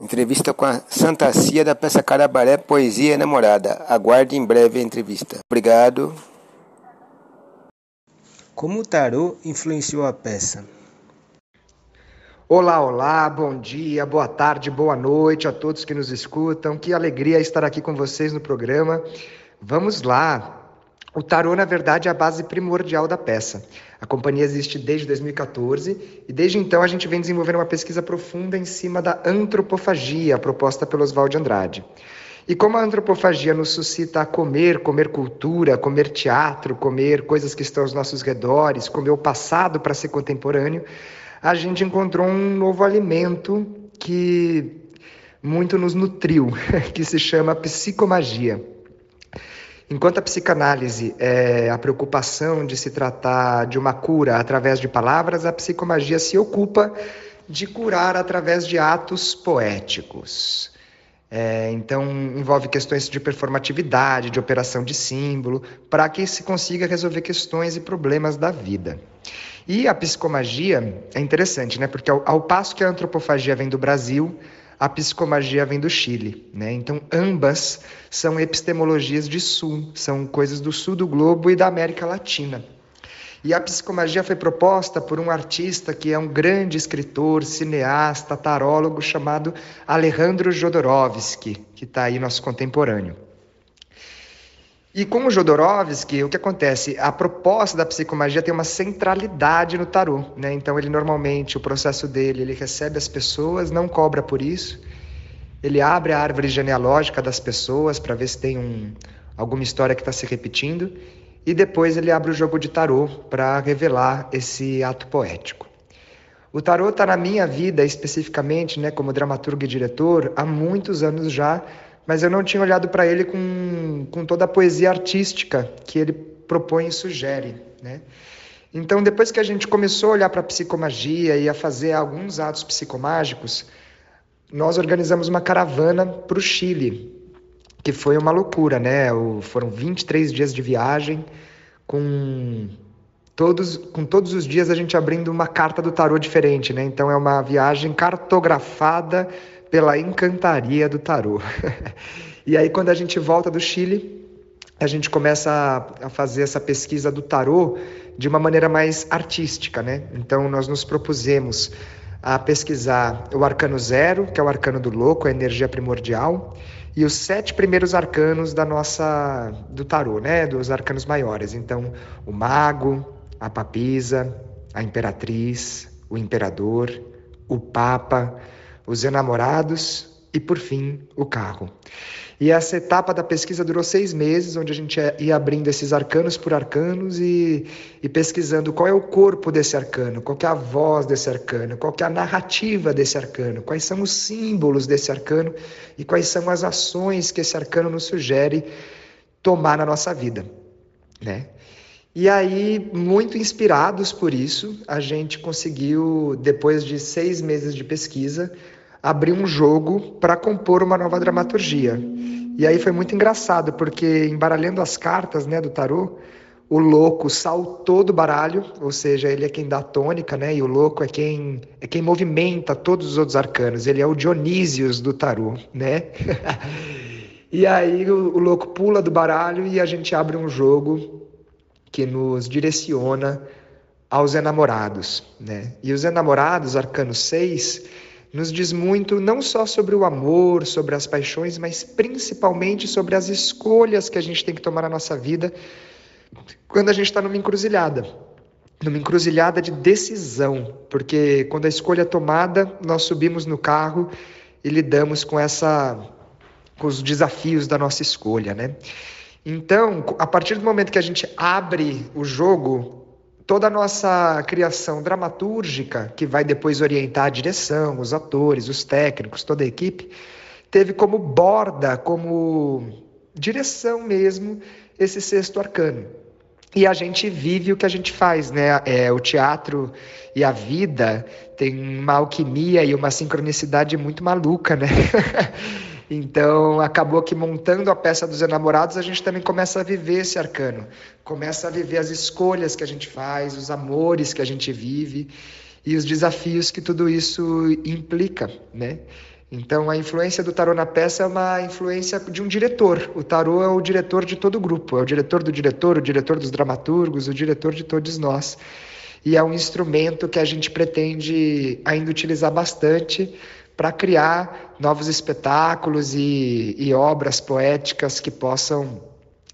Entrevista com a Santa Cia da peça Carabaré Poesia Namorada. Aguarde em breve a entrevista. Obrigado. Como o tarô influenciou a peça? Olá, olá, bom dia, boa tarde, boa noite a todos que nos escutam. Que alegria estar aqui com vocês no programa. Vamos lá. O tarô, na verdade, é a base primordial da peça. A companhia existe desde 2014 e desde então a gente vem desenvolvendo uma pesquisa profunda em cima da antropofagia proposta pelo Oswald Andrade. E como a antropofagia nos suscita a comer, comer cultura, comer teatro, comer coisas que estão aos nossos redores, comer o passado para ser contemporâneo, a gente encontrou um novo alimento que muito nos nutriu, que se chama psicomagia. Enquanto a psicanálise é a preocupação de se tratar de uma cura através de palavras, a psicomagia se ocupa de curar através de atos poéticos. É, então, envolve questões de performatividade, de operação de símbolo, para que se consiga resolver questões e problemas da vida. E a psicomagia é interessante, né? Porque ao, ao passo que a antropofagia vem do Brasil, a psicomagia vem do Chile, né? Então ambas são epistemologias de sul, são coisas do sul do globo e da América Latina. E a psicomagia foi proposta por um artista que é um grande escritor, cineasta, tarólogo chamado Alejandro Jodorowsky, que está aí nosso contemporâneo. E com o Jodorowsky, o que acontece? A proposta da psicomagia tem uma centralidade no tarô, né? Então ele normalmente, o processo dele, ele recebe as pessoas, não cobra por isso. Ele abre a árvore genealógica das pessoas para ver se tem um, alguma história que está se repetindo e depois ele abre o jogo de tarô para revelar esse ato poético. O tarô está na minha vida especificamente, né, como dramaturgo e diretor, há muitos anos já, mas eu não tinha olhado para ele com, com toda a poesia artística que ele propõe e sugere, né? Então, depois que a gente começou a olhar para a psicomagia e a fazer alguns atos psicomágicos, nós organizamos uma caravana para o Chile, que foi uma loucura, né? Foram 23 dias de viagem, com todos, com todos os dias a gente abrindo uma carta do tarô diferente, né? Então, é uma viagem cartografada pela encantaria do tarô. e aí, quando a gente volta do Chile, a gente começa a fazer essa pesquisa do tarô de uma maneira mais artística, né? Então, nós nos propusemos a pesquisar o arcano zero, que é o arcano do louco, a energia primordial, e os sete primeiros arcanos da nossa do tarô, né? Dos arcanos maiores. Então, o mago, a papisa, a imperatriz, o imperador, o papa, os enamorados e, por fim, o carro. E essa etapa da pesquisa durou seis meses, onde a gente ia abrindo esses arcanos por arcanos e, e pesquisando qual é o corpo desse arcano, qual é a voz desse arcano, qual é a narrativa desse arcano, quais são os símbolos desse arcano e quais são as ações que esse arcano nos sugere tomar na nossa vida, né? E aí, muito inspirados por isso, a gente conseguiu, depois de seis meses de pesquisa, abrir um jogo para compor uma nova dramaturgia. E aí foi muito engraçado, porque embaralhando as cartas né, do tarô, o louco saltou do baralho, ou seja, ele é quem dá a tônica, né? E o louco é quem é quem movimenta todos os outros arcanos. Ele é o Dionísios do tarô, né? e aí o, o louco pula do baralho e a gente abre um jogo que nos direciona aos enamorados, né? E os enamorados, arcano 6, nos diz muito não só sobre o amor, sobre as paixões, mas principalmente sobre as escolhas que a gente tem que tomar na nossa vida quando a gente está numa encruzilhada. Numa encruzilhada de decisão, porque quando a escolha é tomada, nós subimos no carro e lidamos com essa com os desafios da nossa escolha, né? Então, a partir do momento que a gente abre o jogo toda a nossa criação dramatúrgica, que vai depois orientar a direção, os atores, os técnicos, toda a equipe, teve como borda, como direção mesmo, esse sexto arcano. E a gente vive o que a gente faz, né? É, o teatro e a vida tem uma alquimia e uma sincronicidade muito maluca, né? Então, acabou que montando a peça dos enamorados, a gente também começa a viver esse arcano, começa a viver as escolhas que a gente faz, os amores que a gente vive. e os desafios que tudo isso implica, né? Então, a influência do tarô na peça é uma influência de um diretor. O tarô é o diretor de todo o grupo, é o diretor do diretor, o diretor dos dramaturgos, o diretor de todos nós. E é um instrumento que a gente pretende ainda utilizar bastante para criar novos espetáculos e, e obras poéticas que possam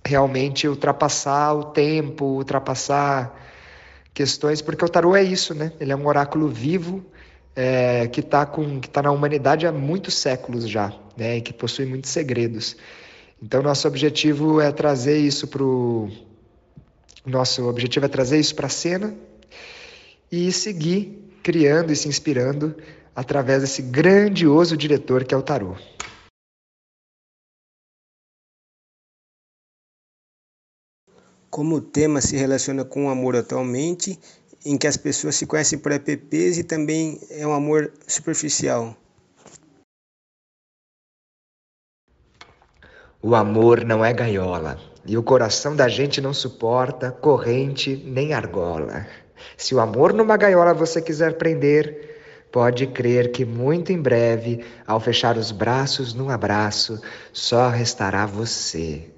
realmente ultrapassar o tempo, ultrapassar questões, porque o tarô é isso, né? Ele é um oráculo vivo é, que está tá na humanidade há muitos séculos já, né? E que possui muitos segredos. Então, nosso objetivo é trazer isso para o. Nosso objetivo é trazer isso para a cena e seguir criando e se inspirando através desse grandioso diretor que é o tarô. Como o tema se relaciona com o amor atualmente, em que as pessoas se conhecem por apps e também é um amor superficial. O amor não é gaiola, e o coração da gente não suporta corrente nem argola. Se o amor numa gaiola você quiser prender, Pode crer que muito em breve, ao fechar os braços num abraço, só restará você.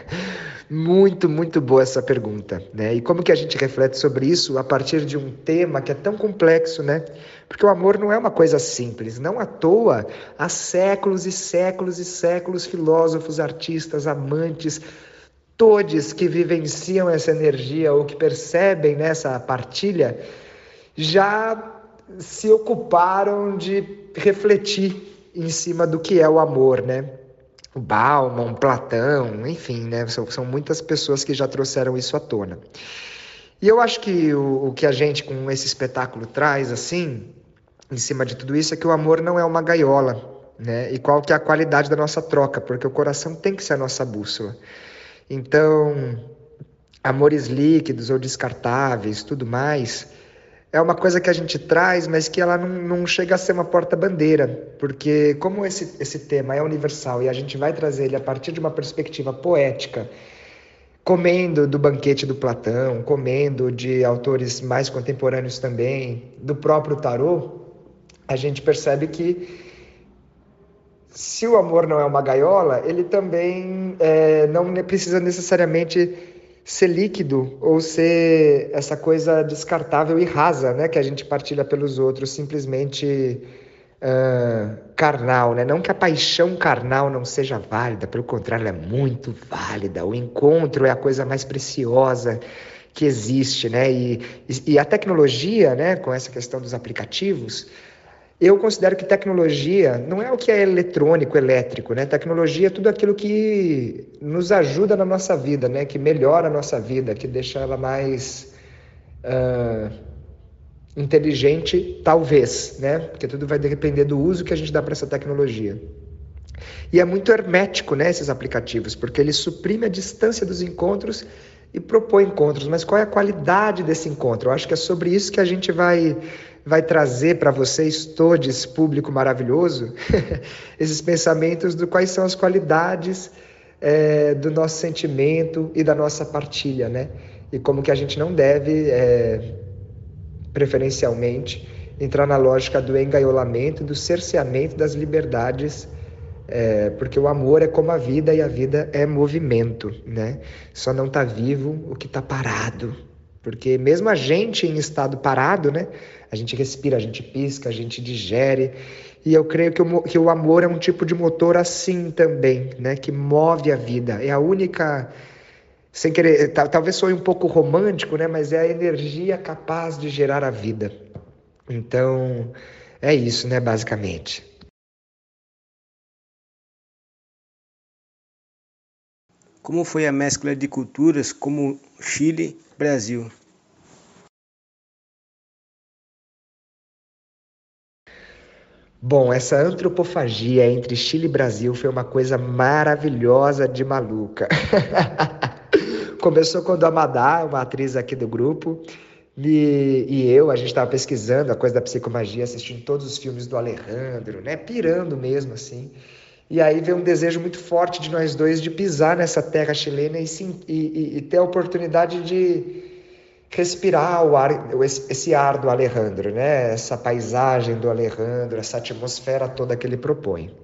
muito, muito boa essa pergunta, né? E como que a gente reflete sobre isso a partir de um tema que é tão complexo, né? Porque o amor não é uma coisa simples, não à toa há séculos e séculos e séculos filósofos, artistas, amantes, todos que vivenciam essa energia ou que percebem nessa partilha já se ocuparam de refletir em cima do que é o amor, né? O Bauman, Platão, enfim, né? São, são muitas pessoas que já trouxeram isso à tona. E eu acho que o, o que a gente com esse espetáculo traz, assim, em cima de tudo isso, é que o amor não é uma gaiola, né? E qual que é a qualidade da nossa troca, porque o coração tem que ser a nossa bússola. Então, amores líquidos ou descartáveis, tudo mais, é uma coisa que a gente traz, mas que ela não, não chega a ser uma porta-bandeira, porque como esse, esse tema é universal e a gente vai trazer ele a partir de uma perspectiva poética, comendo do banquete do Platão, comendo de autores mais contemporâneos também, do próprio tarô, a gente percebe que se o amor não é uma gaiola, ele também é, não precisa necessariamente ser líquido ou ser essa coisa descartável e rasa, né, que a gente partilha pelos outros, simplesmente uh, carnal, né? Não que a paixão carnal não seja válida, pelo contrário, ela é muito válida. O encontro é a coisa mais preciosa que existe, né? E, e a tecnologia, né, com essa questão dos aplicativos, eu considero que tecnologia não é o que é eletrônico, elétrico, né? Tecnologia é tudo aquilo que nos ajuda na nossa vida, né? Que melhora a nossa vida, que deixa ela mais uh, inteligente, talvez, né? Porque tudo vai depender do uso que a gente dá para essa tecnologia. E é muito hermético, né? Esses aplicativos, porque ele suprime a distância dos encontros e propõe encontros. Mas qual é a qualidade desse encontro? Eu acho que é sobre isso que a gente vai vai trazer para vocês, todos, público maravilhoso, esses pensamentos do quais são as qualidades é, do nosso sentimento e da nossa partilha, né? E como que a gente não deve, é, preferencialmente, entrar na lógica do engaiolamento, do cerceamento das liberdades, é, porque o amor é como a vida e a vida é movimento, né? Só não está vivo o que está parado, porque mesmo a gente em estado parado, né? A gente respira, a gente pisca, a gente digere. E eu creio que o, que o amor é um tipo de motor assim também, né? Que move a vida. É a única sem querer, talvez soe um pouco romântico, né? Mas é a energia capaz de gerar a vida. Então, é isso, né? Basicamente. Como foi a mescla de culturas como Chile, Brasil? Bom, essa antropofagia entre Chile e Brasil foi uma coisa maravilhosa de maluca. Começou quando a Madá, uma atriz aqui do grupo, e, e eu, a gente estava pesquisando a coisa da psicomagia, assistindo todos os filmes do Alejandro, né? Pirando mesmo, assim. E aí veio um desejo muito forte de nós dois de pisar nessa terra chilena e, sim, e, e, e ter a oportunidade de respirar o ar, esse ar do Alejandro, né? essa paisagem do Alejandro, essa atmosfera toda que ele propõe.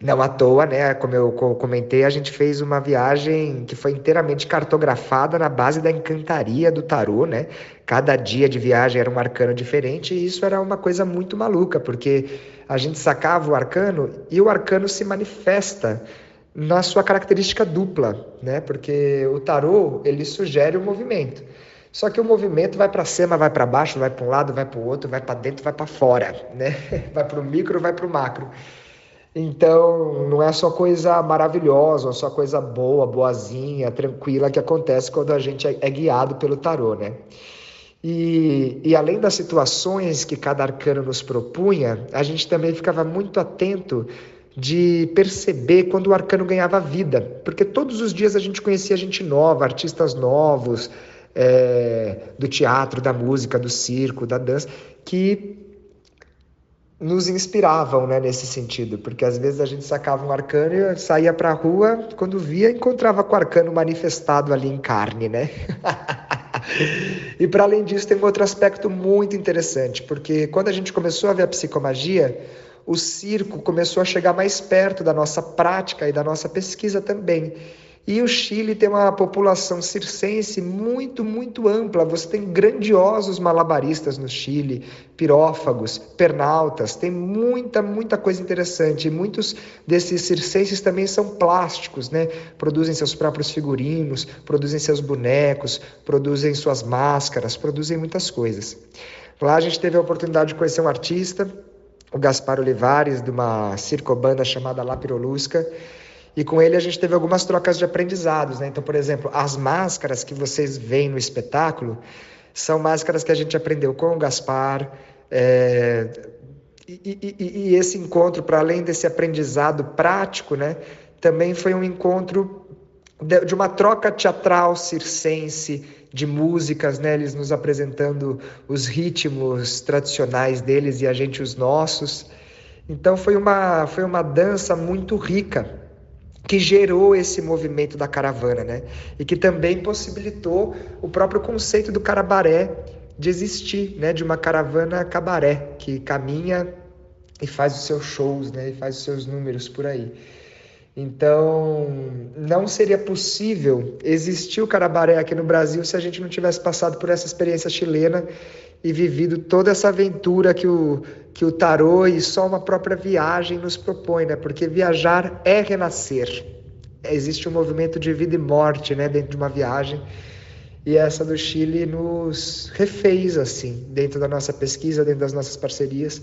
Não à toa, né? Como eu comentei, a gente fez uma viagem que foi inteiramente cartografada na base da encantaria do tarô, né? Cada dia de viagem era um arcano diferente e isso era uma coisa muito maluca, porque a gente sacava o arcano e o arcano se manifesta na sua característica dupla, né? Porque o tarô, ele sugere o movimento. Só que o movimento vai para cima, vai para baixo, vai para um lado, vai para o outro, vai para dentro, vai para fora, né? Vai para o micro, vai para o macro. Então, não é só coisa maravilhosa, é só coisa boa, boazinha, tranquila que acontece quando a gente é, é guiado pelo tarô, né? E, e, além das situações que cada arcano nos propunha, a gente também ficava muito atento de perceber quando o arcano ganhava vida, porque todos os dias a gente conhecia gente nova, artistas novos, é, do teatro, da música, do circo, da dança, que nos inspiravam né, nesse sentido, porque às vezes a gente sacava um arcano e saía para a rua, quando via, encontrava com o arcano manifestado ali em carne, né? e para além disso, tem um outro aspecto muito interessante, porque quando a gente começou a ver a psicomagia, o circo começou a chegar mais perto da nossa prática e da nossa pesquisa também. E o Chile tem uma população circense muito, muito ampla. Você tem grandiosos malabaristas no Chile, pirófagos, pernaltas, tem muita, muita coisa interessante. E muitos desses circenses também são plásticos, né? Produzem seus próprios figurinos, produzem seus bonecos, produzem suas máscaras, produzem muitas coisas. Lá a gente teve a oportunidade de conhecer um artista, o Gaspar Olivares, de uma circobanda chamada La Pirolusca, e com ele a gente teve algumas trocas de aprendizados, né? Então, por exemplo, as máscaras que vocês veem no espetáculo são máscaras que a gente aprendeu com o Gaspar. É... E, e, e, esse encontro, para além desse aprendizado prático, né, também foi um encontro de, de uma troca teatral circense de músicas, né, eles nos apresentando os ritmos tradicionais deles e a gente os nossos. Então foi uma, foi uma dança muito rica que gerou esse movimento da caravana, né? E que também possibilitou o próprio conceito do carabaré de existir, né? De uma caravana cabaré que caminha e faz os seus shows, né? E faz os seus números por aí. Então, não seria possível existir o carabaré aqui no Brasil se a gente não tivesse passado por essa experiência chilena e vivido toda essa aventura que o, que o tarô e só uma própria viagem nos propõe, né? Porque viajar é renascer. Existe um movimento de vida e morte, né, dentro de uma viagem. E essa do Chile nos refez assim, dentro da nossa pesquisa, dentro das nossas parcerias,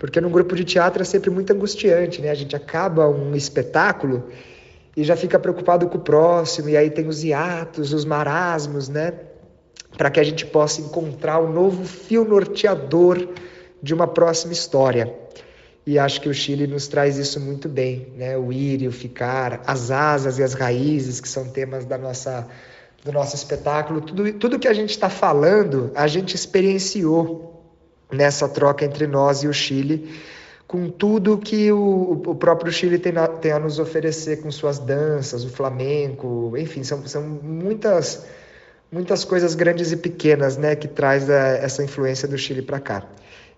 porque num grupo de teatro é sempre muito angustiante, né? A gente acaba um espetáculo e já fica preocupado com o próximo, e aí tem os hiatos, os marasmos, né? para que a gente possa encontrar o um novo fio norteador de uma próxima história. E acho que o Chile nos traz isso muito bem, né? O ir e o ficar, as asas e as raízes, que são temas da nossa, do nosso espetáculo. Tudo, tudo que a gente está falando, a gente experienciou nessa troca entre nós e o Chile, com tudo que o, o próprio Chile tem, na, tem a nos oferecer com suas danças, o flamenco, enfim, são, são muitas muitas coisas grandes e pequenas, né, que traz a, eh, essa influência do Chile para cá.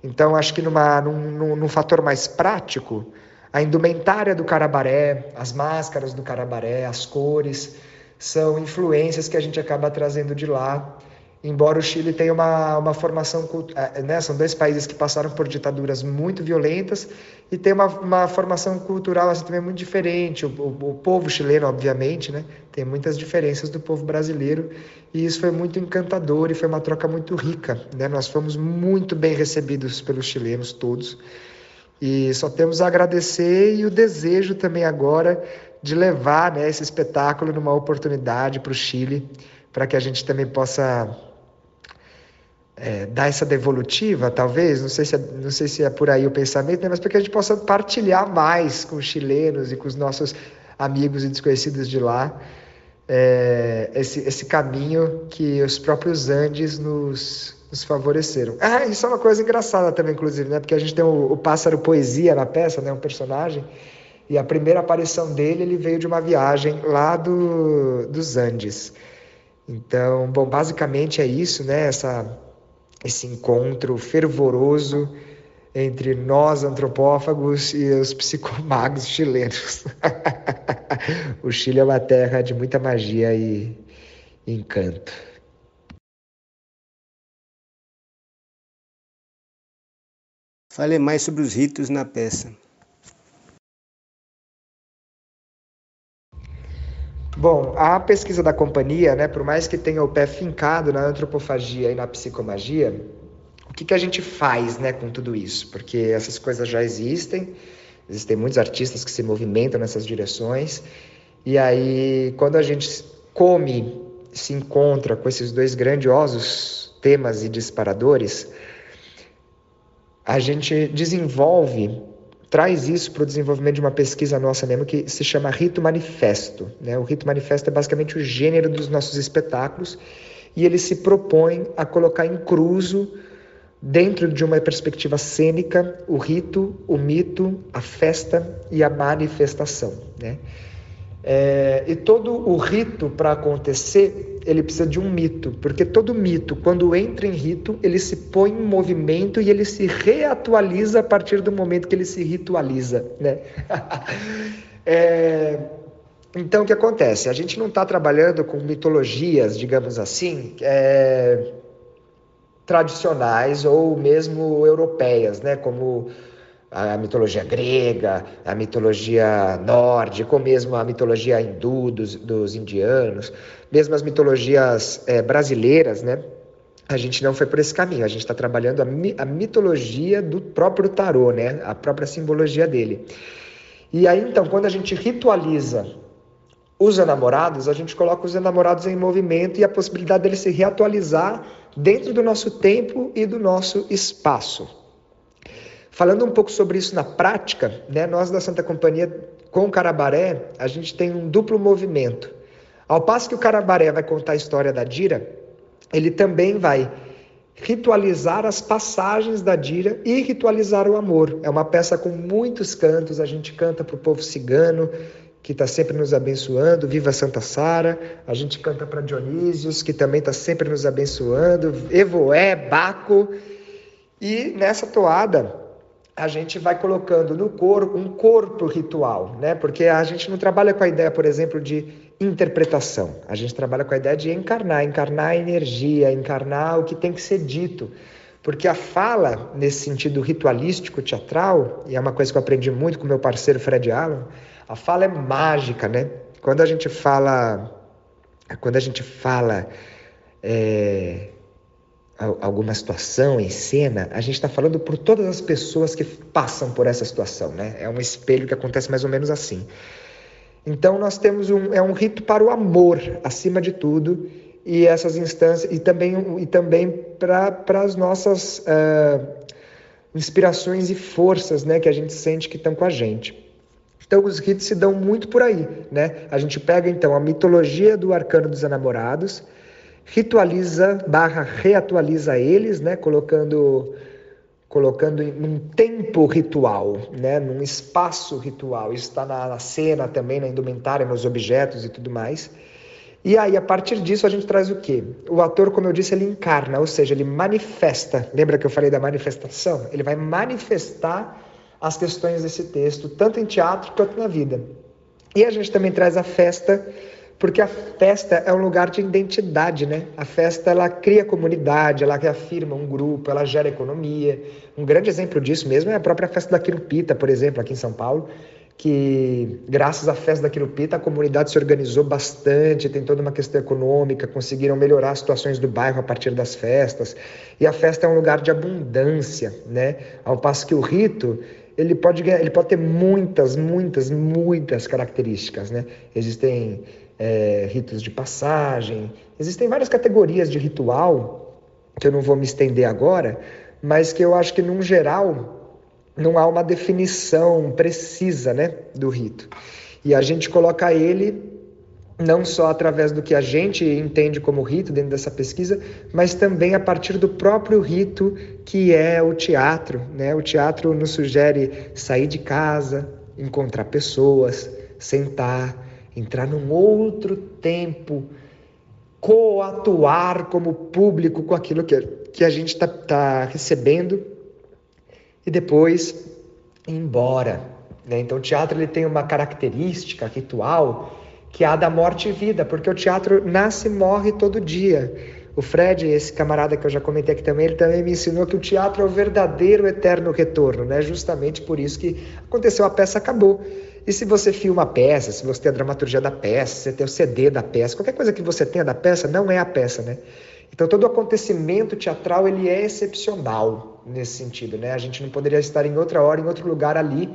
Então, acho que numa, num, num, fator mais prático, a indumentária do Carabaré, as máscaras do Carabaré, as cores, são influências que a gente acaba trazendo de lá embora o Chile tenha uma, uma formação, eh, né, são dois países que passaram por ditaduras muito violentas e tem uma, uma formação cultural assim, também muito diferente. O, o, o, povo chileno, obviamente, né, tem muitas diferenças do povo brasileiro e isso foi muito encantador e foi uma troca muito rica. Né? Nós fomos muito bem recebidos pelos chilenos todos e só temos a agradecer e o desejo também agora de levar né, esse espetáculo numa oportunidade para o Chile, para que a gente também possa é, dar essa devolutiva, talvez, não sei, se é, não sei se é por aí o pensamento, né, mas para que a gente possa partilhar mais com os chilenos e com os nossos amigos e desconhecidos de lá é, esse, esse caminho que os próprios Andes nos, nos favoreceram. Ah, isso é uma coisa engraçada também, inclusive, né, porque a gente tem o, o pássaro poesia na peça, né, um personagem, e a primeira aparição dele ele veio de uma viagem lá do, dos Andes. Então, bom, basicamente é isso, né? Essa, esse encontro fervoroso entre nós antropófagos e os psicomagos chilenos. o Chile é uma terra de muita magia e encanto. Fale mais sobre os ritos na peça. Bom, a pesquisa da companhia, né, por mais que tenha o pé fincado na antropofagia e na psicomagia, o que, que a gente faz né, com tudo isso? Porque essas coisas já existem, existem muitos artistas que se movimentam nessas direções, e aí quando a gente come, se encontra com esses dois grandiosos temas e disparadores, a gente desenvolve traz isso para o desenvolvimento de uma pesquisa nossa mesmo que se chama Rito Manifesto. Né? O Rito Manifesto é basicamente o gênero dos nossos espetáculos e ele se propõe a colocar em cruzo, dentro de uma perspectiva cênica, o rito, o mito, a festa e a manifestação. Né? É, e todo o rito para acontecer, ele precisa de um mito, porque todo mito, quando entra em rito, ele se põe em movimento e ele se reatualiza a partir do momento que ele se ritualiza, né? é, então, o que acontece? A gente não está trabalhando com mitologias, digamos assim, é, tradicionais ou mesmo europeias, né? Como a mitologia grega, a mitologia nórdica, ou mesmo a mitologia hindu dos, dos indianos, mesmo as mitologias é, brasileiras, né? A gente não foi por esse caminho, a gente está trabalhando a, a, mitologia do próprio tarô, né? A própria simbologia dele. E aí, então, quando a gente ritualiza os enamorados, a gente coloca os enamorados em movimento e a possibilidade deles se reatualizar dentro do nosso tempo e do nosso espaço. Falando um pouco sobre isso na prática, né, nós da Santa Companhia, com o Carabaré, a gente tem um duplo movimento. Ao passo que o Carabaré vai contar a história da Dira, ele também vai ritualizar as passagens da Dira e ritualizar o amor. É uma peça com muitos cantos, a gente canta para o povo cigano, que está sempre nos abençoando, viva Santa Sara, a gente canta para Dionísios, que também está sempre nos abençoando, Evoé, Baco, e nessa toada a gente vai colocando no corpo um corpo ritual, né? Porque a gente não trabalha com a ideia, por exemplo, de interpretação. A gente trabalha com a ideia de encarnar, encarnar a energia, encarnar o que tem que ser dito. Porque a fala, nesse sentido ritualístico, teatral, e é uma coisa que eu aprendi muito com meu parceiro Fred Allen, a fala é mágica, né? Quando a gente fala, quando a gente fala é, alguma situação em cena, a gente está falando por todas as pessoas que passam por essa situação, né? É um espelho que acontece mais ou menos assim. Então nós temos um é um rito para o amor acima de tudo e essas instâncias e também e também para as nossas uh, inspirações e forças, né? Que a gente sente que estão com a gente. Então os ritos se dão muito por aí, né? A gente pega então a mitologia do arcano dos enamorados ritualiza barra reatualiza eles, né, colocando colocando em um tempo ritual, né, num espaço ritual. Isso está na, na, cena também, na indumentária, nos objetos e tudo mais. E aí, a partir disso, a gente traz o quê? O ator, como eu disse, ele encarna, ou seja, ele manifesta. Lembra que eu falei da manifestação? Ele vai manifestar as questões desse texto, tanto em teatro quanto na vida. E a gente também traz a festa porque a festa é um lugar de identidade, né? A festa ela cria comunidade, ela reafirma um grupo, ela gera economia. Um grande exemplo disso mesmo é a própria festa da Quirupita, por exemplo, aqui em São Paulo, que graças à festa da Quirupita a comunidade se organizou bastante, tem toda uma questão econômica, conseguiram melhorar as situações do bairro a partir das festas. E a festa é um lugar de abundância, né? Ao passo que o rito ele pode, ele pode ter muitas, muitas, muitas características, né? Existem é, ritos de passagem. Existem várias categorias de ritual, que eu não vou me estender agora, mas que eu acho que, num geral, não há uma definição precisa né, do rito. E a gente coloca ele não só através do que a gente entende como rito dentro dessa pesquisa, mas também a partir do próprio rito que é o teatro. Né? O teatro nos sugere sair de casa, encontrar pessoas, sentar, entrar num outro tempo coatuar como público com aquilo que, que a gente está tá recebendo e depois ir embora. Né? Então, o teatro ele tem uma característica ritual que é a da morte e vida, porque o teatro nasce e morre todo dia. O Fred, esse camarada que eu já comentei aqui também, ele também me ensinou que o teatro é o verdadeiro eterno retorno, né? Justamente por isso que aconteceu, a peça acabou. E se você filma a peça, se você tem a dramaturgia da peça, se você tem o CD da peça, qualquer coisa que você tenha da peça, não é a peça, né? Então todo acontecimento teatral ele é excepcional nesse sentido, né? A gente não poderia estar em outra hora, em outro lugar ali,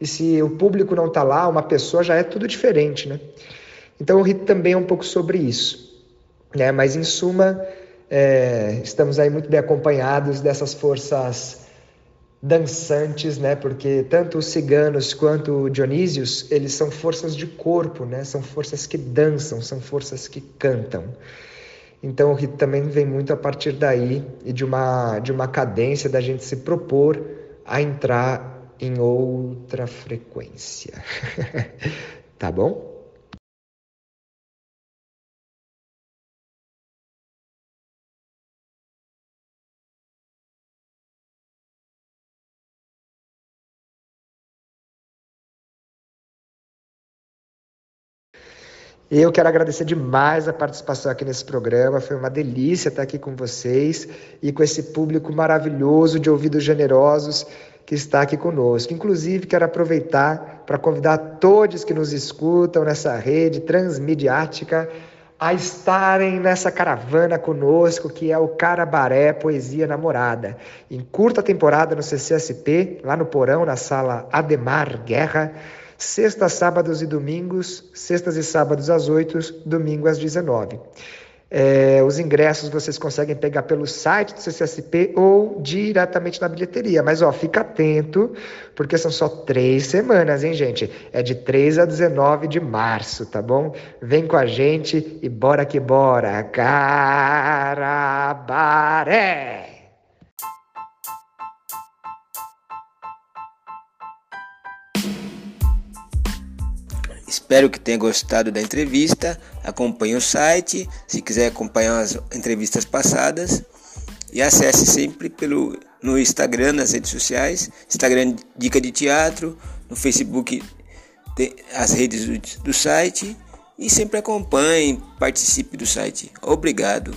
e se o público não está lá, uma pessoa já é tudo diferente, né? Então o rito também é um pouco sobre isso. Né? Mas, em suma, é, estamos aí muito bem acompanhados dessas forças dançantes, né? Porque tanto os ciganos quanto o Dionísios, eles são forças de corpo, né? São forças que dançam, são forças que cantam. Então o rito também vem muito a partir daí e de uma de uma cadência da gente se propor a entrar em outra frequência. tá bom? Eu quero agradecer demais a participação aqui nesse programa. Foi uma delícia estar aqui com vocês e com esse público maravilhoso de ouvidos generosos que está aqui conosco. Inclusive, quero aproveitar para convidar todos que nos escutam nessa rede transmediática a estarem nessa caravana conosco, que é o Carabaré Poesia Namorada. Em curta temporada no CCSP, lá no Porão, na sala Ademar Guerra sextas, sábados e domingos, sextas e sábados às 8, domingo às 19. É, os ingressos vocês conseguem pegar pelo site do CCSP ou diretamente na bilheteria. Mas ó, fica atento, porque são só três semanas, hein, gente? É de 3 a 19 de março, tá bom? Vem com a gente e bora que bora! Carabaré! Espero que tenha gostado da entrevista. Acompanhe o site, se quiser acompanhar as entrevistas passadas. E acesse sempre pelo no Instagram, nas redes sociais, Instagram Dica de Teatro, no Facebook as redes do, do site e sempre acompanhe, participe do site. Obrigado.